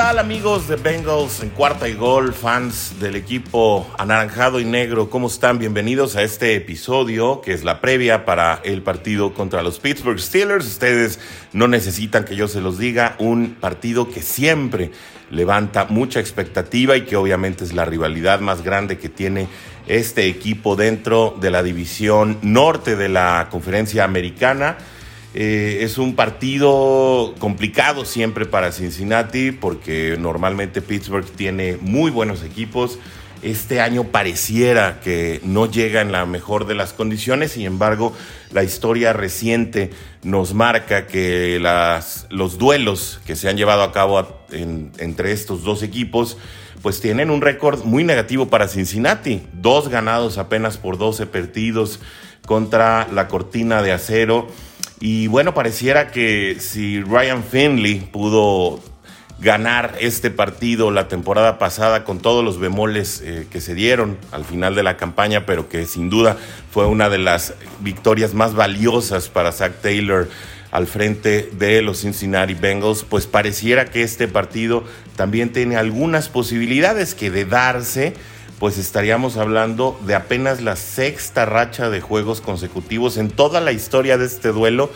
Hola, ¿qué tal amigos de Bengals en cuarta y gol, fans del equipo anaranjado y negro? ¿Cómo están? Bienvenidos a este episodio que es la previa para el partido contra los Pittsburgh Steelers. Ustedes no necesitan que yo se los diga, un partido que siempre levanta mucha expectativa y que obviamente es la rivalidad más grande que tiene este equipo dentro de la división norte de la conferencia americana. Eh, es un partido complicado siempre para Cincinnati porque normalmente Pittsburgh tiene muy buenos equipos. Este año pareciera que no llega en la mejor de las condiciones, sin embargo, la historia reciente nos marca que los duelos que se han llevado a cabo entre estos dos equipos pues tienen un récord muy negativo para Cincinnati. Dos ganados apenas por 12 partidos contra la cortina de acero. Y bueno, pareciera que si Ryan Finley pudo ganar este partido la temporada pasada con todos los bemoles eh, que se dieron al final de la campaña, pero que sin duda fue una de las victorias más valiosas para Zach Taylor al frente de los Cincinnati Bengals, pues pareciera que este partido también tiene algunas posibilidades que de darse pues estaríamos hablando de apenas la sexta racha de juegos consecutivos en toda la historia de este duelo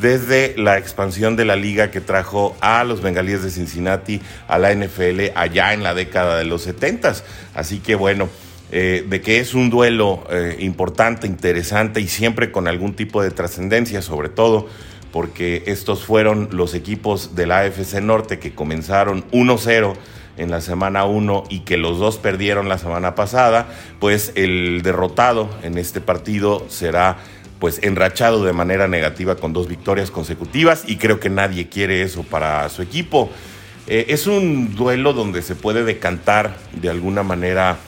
desde la expansión de la liga que trajo a los bengalíes de Cincinnati a la NFL allá en la década de los 70. Así que bueno, eh, de que es un duelo eh, importante, interesante y siempre con algún tipo de trascendencia, sobre todo porque estos fueron los equipos de la AFC Norte que comenzaron 1-0 en la semana 1 y que los dos perdieron la semana pasada, pues el derrotado en este partido será pues enrachado de manera negativa con dos victorias consecutivas y creo que nadie quiere eso para su equipo. Eh, es un duelo donde se puede decantar de alguna manera,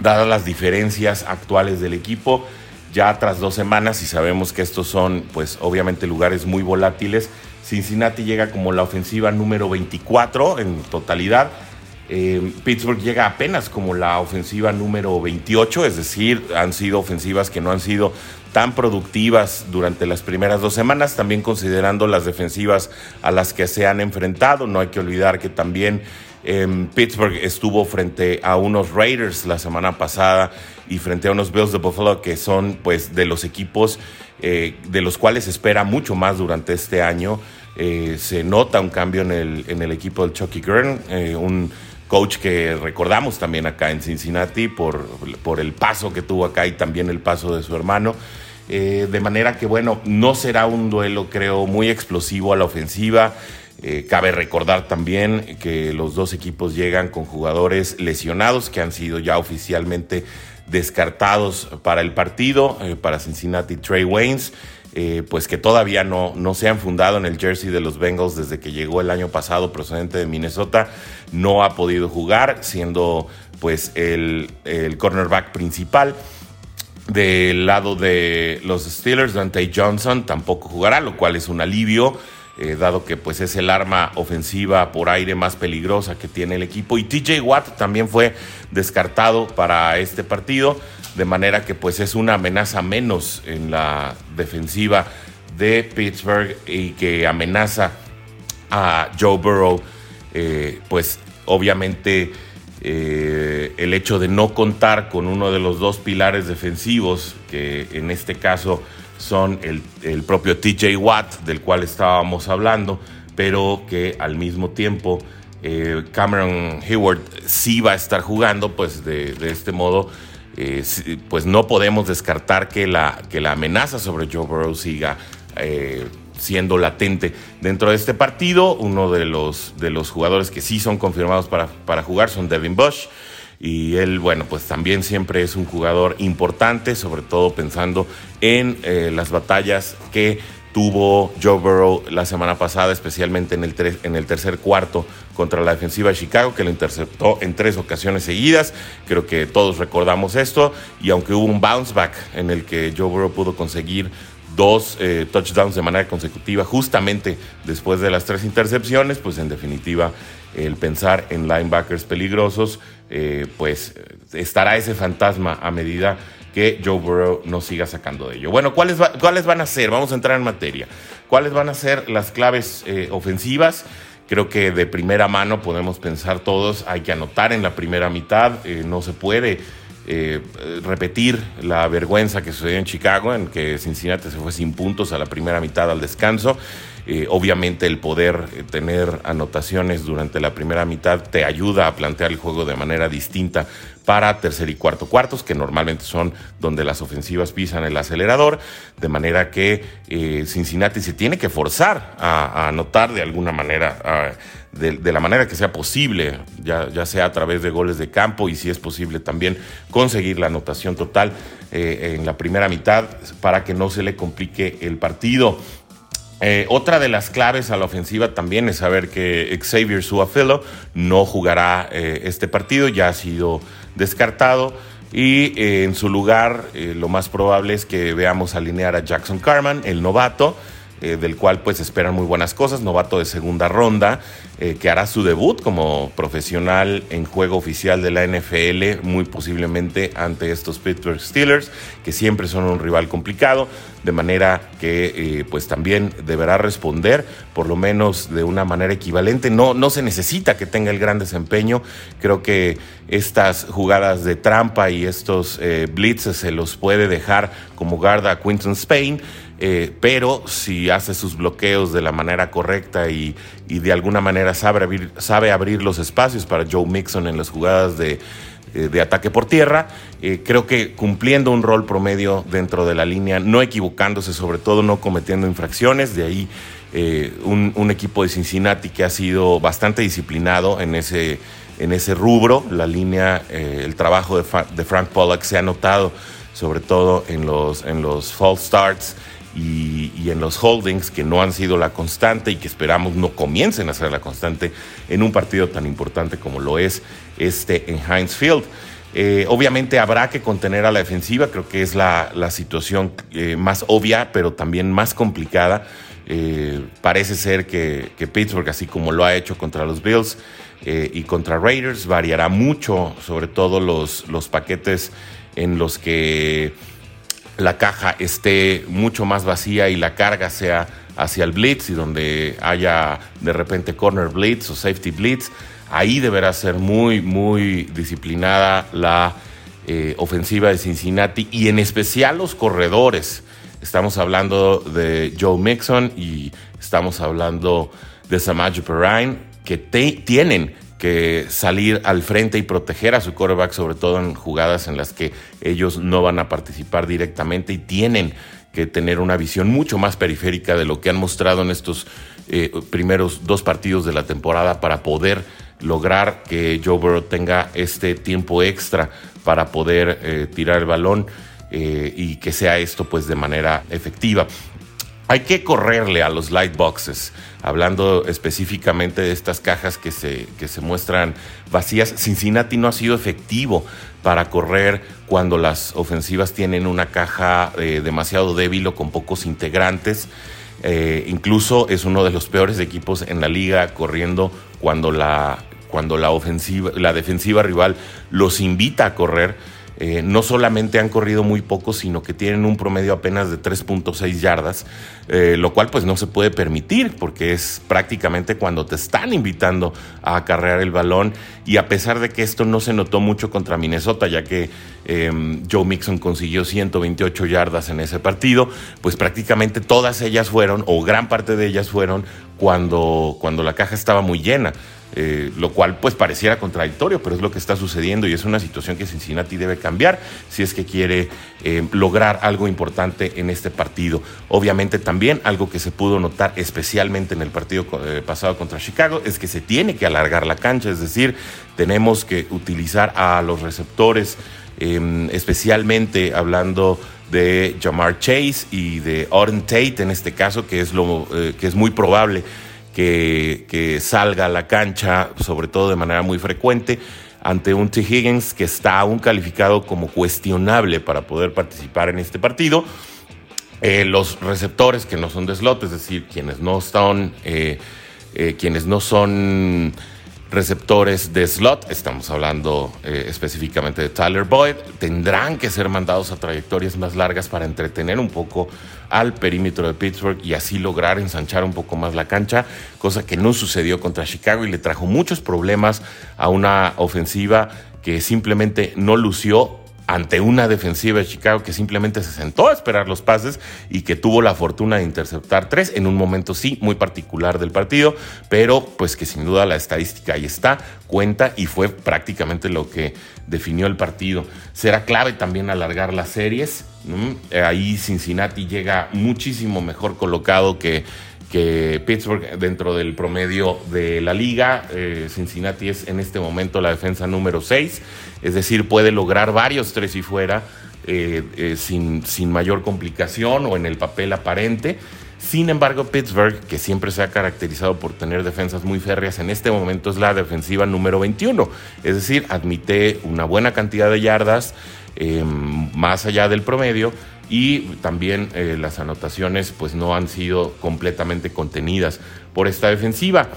dadas las diferencias actuales del equipo, ya tras dos semanas y sabemos que estos son pues obviamente lugares muy volátiles. Cincinnati llega como la ofensiva número 24 en totalidad, eh, Pittsburgh llega apenas como la ofensiva número 28, es decir, han sido ofensivas que no han sido tan productivas durante las primeras dos semanas, también considerando las defensivas a las que se han enfrentado. No hay que olvidar que también em, Pittsburgh estuvo frente a unos Raiders la semana pasada y frente a unos Bills de Buffalo que son pues de los equipos eh, de los cuales se espera mucho más durante este año. Eh, se nota un cambio en el, en el equipo del Chucky Gurn, un coach que recordamos también acá en Cincinnati por, por el paso que tuvo acá y también el paso de su hermano. Eh, de manera que, bueno, no será un duelo, creo, muy explosivo a la ofensiva. Eh, cabe recordar también que los dos equipos llegan con jugadores lesionados que han sido ya oficialmente descartados para el partido, eh, para Cincinnati Trey Waynes. Eh, pues que todavía no, no se han fundado en el jersey de los Bengals desde que llegó el año pasado procedente de Minnesota, no ha podido jugar, siendo pues el, el cornerback principal. Del lado de los Steelers, Dante Johnson tampoco jugará, lo cual es un alivio. Eh, dado que pues es el arma ofensiva por aire más peligrosa que tiene el equipo. Y TJ Watt también fue descartado para este partido de manera que pues es una amenaza menos en la defensiva de Pittsburgh y que amenaza a Joe Burrow, eh, pues obviamente eh, el hecho de no contar con uno de los dos pilares defensivos, que en este caso son el, propio TJ Watt, del cual estábamos hablando, pero que al mismo tiempo eh, Cameron Hayward sí va a estar jugando, pues de, de este modo eh, pues no podemos descartar que la, que la amenaza sobre Joe Burrow siga eh, siendo latente dentro de este partido. Uno de los, de los jugadores que sí son confirmados para, para jugar son Devin Bush. Y él, bueno, pues también siempre es un jugador importante, sobre todo pensando en eh, las batallas que tuvo Joe Burrow la semana pasada, especialmente en el, en el tercer cuarto contra la defensiva de Chicago, que lo interceptó en tres ocasiones seguidas. Creo que todos recordamos esto. Y aunque hubo un bounce back en el que Joe Burrow pudo conseguir dos eh, touchdowns de manera consecutiva, justamente después de las tres intercepciones, pues en definitiva el pensar en linebackers peligrosos, eh, pues estará ese fantasma a medida que Joe Burrow no siga sacando de ello. Bueno, ¿cuáles, ¿cuáles van a ser? Vamos a entrar en materia. ¿Cuáles van a ser las claves eh, ofensivas Creo que de primera mano podemos pensar todos, hay que anotar en la primera mitad, eh, no se puede repetir la vergüenza que sucedió en Chicago, en que Cincinnati se fue sin puntos a la primera mitad al descanso. Eh, obviamente el poder tener anotaciones durante la primera mitad te ayuda a plantear el juego de manera distinta para tercer y cuarto cuartos, que normalmente son donde las ofensivas pisan el acelerador, de manera que eh, Cincinnati se tiene que forzar a, anotar de alguna manera, de, la manera que sea posible, ya, sea a través de goles de campo y si es posible también conseguir la anotación total eh, en la primera mitad para que no se le complique el partido. Eh, otra de las claves a la ofensiva también es saber que Xavier Suafilo no jugará este partido, ya ha sido descartado. Y eh, en su lugar, eh, lo más probable es que veamos alinear a Jackson Carman, el novato, eh, del cual pues esperan muy buenas cosas, novato de segunda ronda, eh, que hará su debut como profesional en juego oficial de la NFL, muy posiblemente ante estos Pittsburgh Steelers, que siempre son un rival complicado, de manera que eh, pues también deberá responder por lo menos de una manera equivalente. No, no se necesita que tenga el gran desempeño, creo que estas jugadas de trampa y estos blitzes se los puede dejar como guarda a Quinton Spain. Eh, pero si hace sus bloqueos de la manera correcta y, de alguna manera sabe abrir, sabe abrir, los espacios para Joe Mixon en las jugadas de, eh, ataque por tierra, eh, creo que cumpliendo un rol promedio dentro de la línea, no equivocándose, sobre todo no cometiendo infracciones, de ahí un, equipo de Cincinnati que ha sido bastante disciplinado en ese, en ese rubro, la línea, el trabajo de, de, Frank Pollack se ha notado sobre todo en los, en los false starts y, en los holdings que no han sido la constante y que esperamos no comiencen a ser la constante en un partido tan importante como lo es este en Heinz Field. Eh, obviamente habrá que contener a la defensiva, creo que es la, situación eh, más obvia, pero también más complicada. Eh, parece ser que, Pittsburgh, así como lo ha hecho contra los Bills y contra Raiders, variará mucho, sobre todo los, los paquetes en los que la caja esté mucho más vacía y la carga sea hacia el blitz y donde haya de repente corner blitz o safety blitz, ahí deberá ser muy, muy disciplinada la eh, ofensiva de Cincinnati y en especial los corredores. Estamos hablando de Joe Mixon y estamos hablando de Samaje Perrine, que tienen que salir al frente y proteger a su quarterback, sobre todo en jugadas en las que ellos no van a participar directamente y tienen que tener una visión mucho más periférica de lo que han mostrado en estos eh, primeros dos partidos de la temporada para poder lograr que Joe Burrow tenga este tiempo extra para poder eh, tirar el balón eh, y que sea esto pues de manera efectiva. Hay que correrle a los light boxes, hablando específicamente de estas cajas que se, que se muestran vacías. Cincinnati no ha sido efectivo para correr cuando las ofensivas tienen una caja eh, demasiado débil o con pocos integrantes. Eh, incluso es uno de los peores equipos en la liga corriendo cuando la, cuando la ofensiva, la defensiva rival los invita a correr. Eh, no solamente han corrido muy poco, sino que tienen un promedio apenas de 3.6 yardas, eh, lo cual pues no se puede permitir porque es prácticamente cuando te están invitando a acarrear el balón y a pesar de que esto no se notó mucho contra Minnesota, ya que em, Joe Mixon consiguió 128 yardas en ese partido, pues prácticamente todas ellas fueron, o gran parte de ellas fueron, cuando, cuando la caja estaba muy llena. Eh, lo cual pues pareciera contradictorio, pero es lo que está sucediendo y es una situación que Cincinnati debe cambiar si es que quiere eh, lograr algo importante en este partido. Obviamente también algo que se pudo notar especialmente en el partido eh, pasado contra Chicago es que se tiene que alargar la cancha, es decir, tenemos que utilizar a los receptores, em, especialmente hablando de Jamar Chase y de Oren Tate en este caso, que es, lo, que es muy probable que, salga a la cancha, sobre todo de manera muy frecuente, ante un T. Higgins que está aún calificado como cuestionable para poder participar en este partido. Eh, los receptores que no son de slot, es decir, quienes no están, eh, eh, quienes no son receptores de slot, estamos hablando eh, específicamente de Tyler Boyd, tendrán que ser mandados a trayectorias más largas para entretener un poco al perímetro de Pittsburgh y así lograr ensanchar un poco más la cancha, cosa que no sucedió contra Chicago y le trajo muchos problemas a una ofensiva que simplemente no lució ante una defensiva de Chicago que simplemente se sentó a esperar los pases y que tuvo la fortuna de interceptar tres en un momento sí muy particular del partido, pero pues que sin duda la estadística ahí está, cuenta y fue prácticamente lo que definió el partido. Será clave también alargar las series, ahí Cincinnati llega muchísimo mejor colocado que que Pittsburgh dentro del promedio de la liga. Eh, Cincinnati es en este momento la defensa número 6, es decir, puede lograr varios tres y fuera eh, eh, sin, sin mayor complicación o en el papel aparente. Sin embargo, Pittsburgh, que siempre se ha caracterizado por tener defensas muy férreas, en este momento es la defensiva número 21. Es decir, admite una buena cantidad de yardas más allá del promedio y también eh, las anotaciones pues no han sido completamente contenidas por esta defensiva.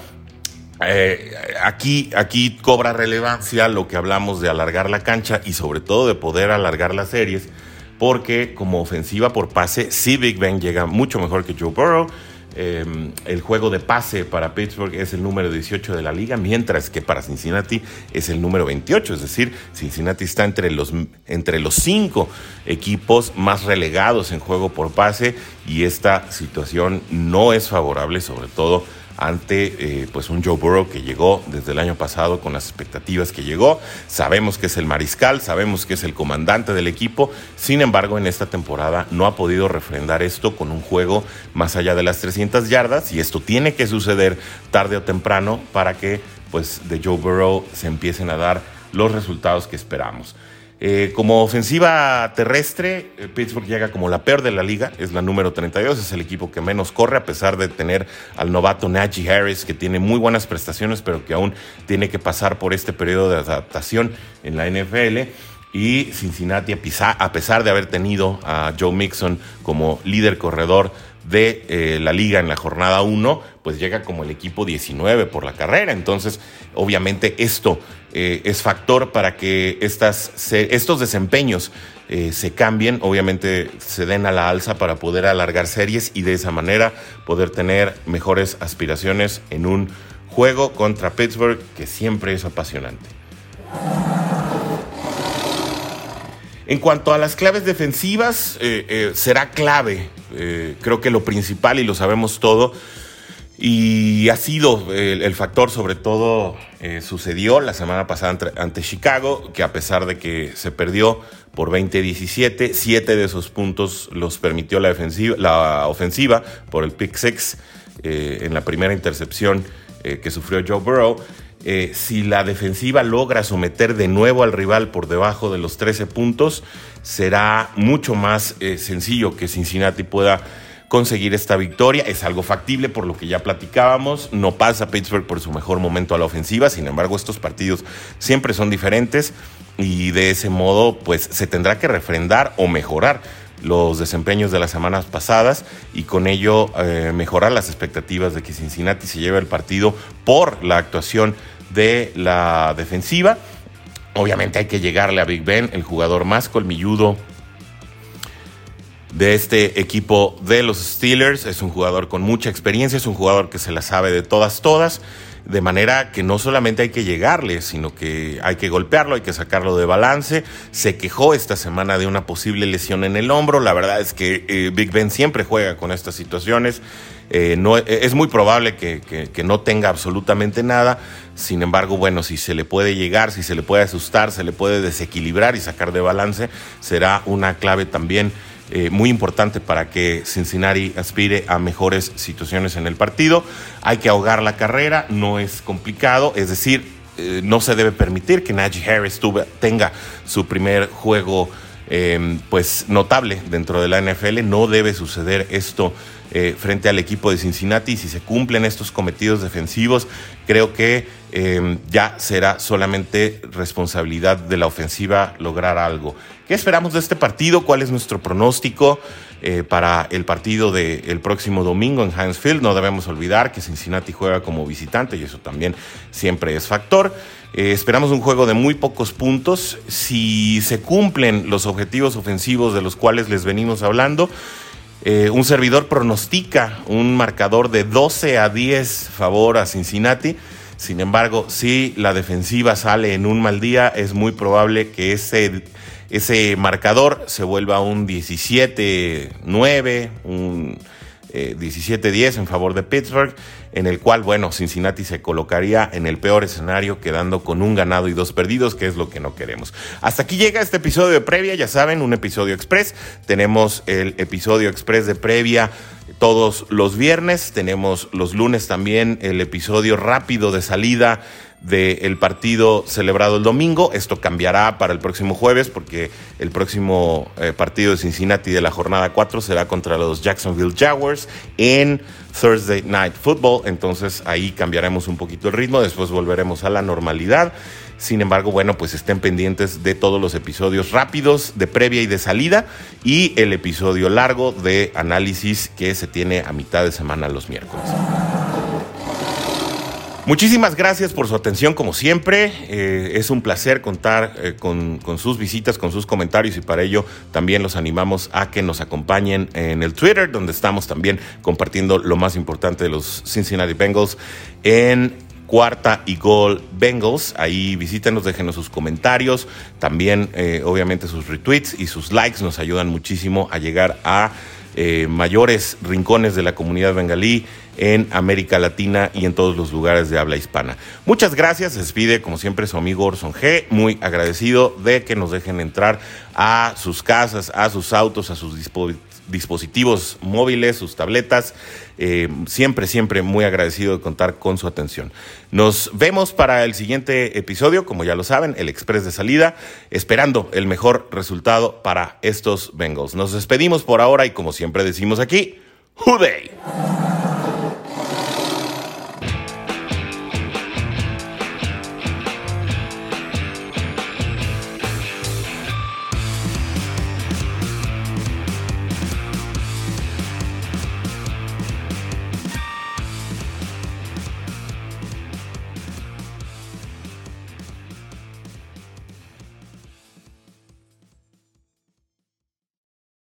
Eh, aquí, aquí cobra relevancia lo que hablamos de alargar la cancha y sobre todo de poder alargar las series, porque como ofensiva por pase, sí Big Ben llega mucho mejor que Joe Burrow. Em, el juego de pase para Pittsburgh es el número 18 de la liga, mientras que para Cincinnati es el número 28. Es decir, Cincinnati está entre los, entre los cinco equipos más relegados en juego por pase y esta situación no es favorable, sobre todo ante eh, pues un Joe Burrow que llegó desde el año pasado con las expectativas que llegó. Sabemos que es el mariscal, sabemos que es el comandante del equipo. Sin embargo, en esta temporada no ha podido refrendar esto con un juego más allá de las 300 yardas y esto tiene que suceder tarde o temprano para que pues de Joe Burrow se empiecen a dar los resultados que esperamos. Eh, como ofensiva terrestre, eh, Pittsburgh llega como la peor de la liga, es la número 32, es el equipo que menos corre, a pesar de tener al novato Najee Harris, que tiene muy buenas prestaciones, pero que aún tiene que pasar por este periodo de adaptación en la NFL. Y Cincinnati, a pesar de haber tenido a Joe Mixon como líder corredor de eh, la liga en la jornada 1, pues llega como el equipo 19 por la carrera. Entonces, obviamente esto eh, es factor para que estas, estos desempeños eh, se cambien, obviamente se den a la alza para poder alargar series y de esa manera poder tener mejores aspiraciones en un juego contra Pittsburgh que siempre es apasionante. En cuanto a las claves defensivas, será clave eh, creo que lo principal, y lo sabemos todo, y ha sido el, factor, sobre todo, eh, sucedió la semana pasada ante, Chicago, que a pesar de que se perdió por 20-17, siete de esos puntos los permitió la, la ofensiva por el pick six eh, en la primera intercepción que sufrió Joe Burrow. Si la defensiva logra someter de nuevo al rival por debajo de los 13 puntos, será mucho más eh, sencillo que Cincinnati pueda conseguir esta victoria. Es algo factible por lo que ya platicábamos. No pasa Pittsburgh por su mejor momento a la ofensiva. Sin embargo, estos partidos siempre son diferentes y de ese modo pues se tendrá que refrendar o mejorar los desempeños de las semanas pasadas y con ello eh, mejorar las expectativas de que Cincinnati se lleve el partido por la actuación de la defensiva Obviamente hay que llegarle a Big Ben, el jugador más colmilludo de este equipo de los Steelers. Es un jugador con mucha experiencia, es un jugador que se la sabe de todas, todas. De manera que no solamente hay que llegarle, sino que hay que golpearlo, hay que sacarlo de balance. Se quejó esta semana de una posible lesión en el hombro. La verdad es que eh, Big Ben siempre juega con estas situaciones. Eh, no, es muy probable que, no tenga absolutamente nada. Sin embargo, bueno, si se le puede llegar, si se le puede asustar, se le puede desequilibrar y sacar de balance, será una clave también eh, muy importante para que Cincinnati aspire a mejores situaciones en el partido. Hay que ahogar la carrera, no es complicado, es decir, eh, no se debe permitir que Najee Harris tenga su primer juego Em, pues notable dentro de la NFL. No debe suceder esto eh, frente al equipo de Cincinnati. Y si se cumplen estos cometidos defensivos, creo que eh, ya será solamente responsabilidad de la ofensiva lograr algo. ¿Qué esperamos de este partido? ¿Cuál es nuestro pronóstico eh, para el partido del próximo domingo en Heinz? No debemos olvidar que Cincinnati juega como visitante y eso también siempre es factor. esperamos un juego de muy pocos puntos. Si se cumplen los objetivos ofensivos de los cuales les venimos hablando, eh, un servidor pronostica un marcador de 12 a 10 favor a Cincinnati. Sin embargo, si la defensiva sale en un mal día, es muy probable que ese, ese marcador se vuelva un 17-9, un 17-10 eh, en favor de Pittsburgh, en el cual, bueno, Cincinnati se colocaría en el peor escenario, quedando con un ganado y dos perdidos, que es lo que no queremos. Hasta aquí llega este episodio de previa, ya saben, un episodio express. Tenemos el episodio express de previa todos los viernes, tenemos los lunes también el episodio rápido de salida del partido celebrado el domingo. Esto cambiará para el próximo jueves porque el próximo eh, partido de Cincinnati de la jornada 4 será contra los Jacksonville Jaguars en Thursday Night Football. Entonces ahí cambiaremos un poquito el ritmo, después volveremos a la normalidad. Sin embargo, bueno, pues estén pendientes de todos los episodios rápidos de previa y de salida y el episodio largo de análisis que se tiene a mitad de semana los miércoles. Muchísimas gracias por su atención como siempre. Eh, es un placer contar eh, con, sus visitas, con sus comentarios y para ello también los animamos a que nos acompañen en el Twitter, donde estamos también compartiendo lo más importante de los Cincinnati Bengals en cuarta y gol Bengals. Ahí visítenos, déjenos sus comentarios, también eh, obviamente sus retweets y sus likes nos ayudan muchísimo a llegar a mayores rincones de la comunidad bengalí en América Latina y en todos los lugares de habla hispana. Muchas gracias, se despide como siempre su amigo Orson G, muy agradecido de que nos dejen entrar a sus casas, a sus autos, a sus dispositivos móviles, sus tabletas. Eh, siempre, siempre muy agradecido de contar con su atención. Nos vemos para el siguiente episodio, como ya lo saben, el Express de salida, esperando el mejor resultado para estos Bengals. Nos despedimos por ahora y como siempre decimos aquí, ¡Hooday!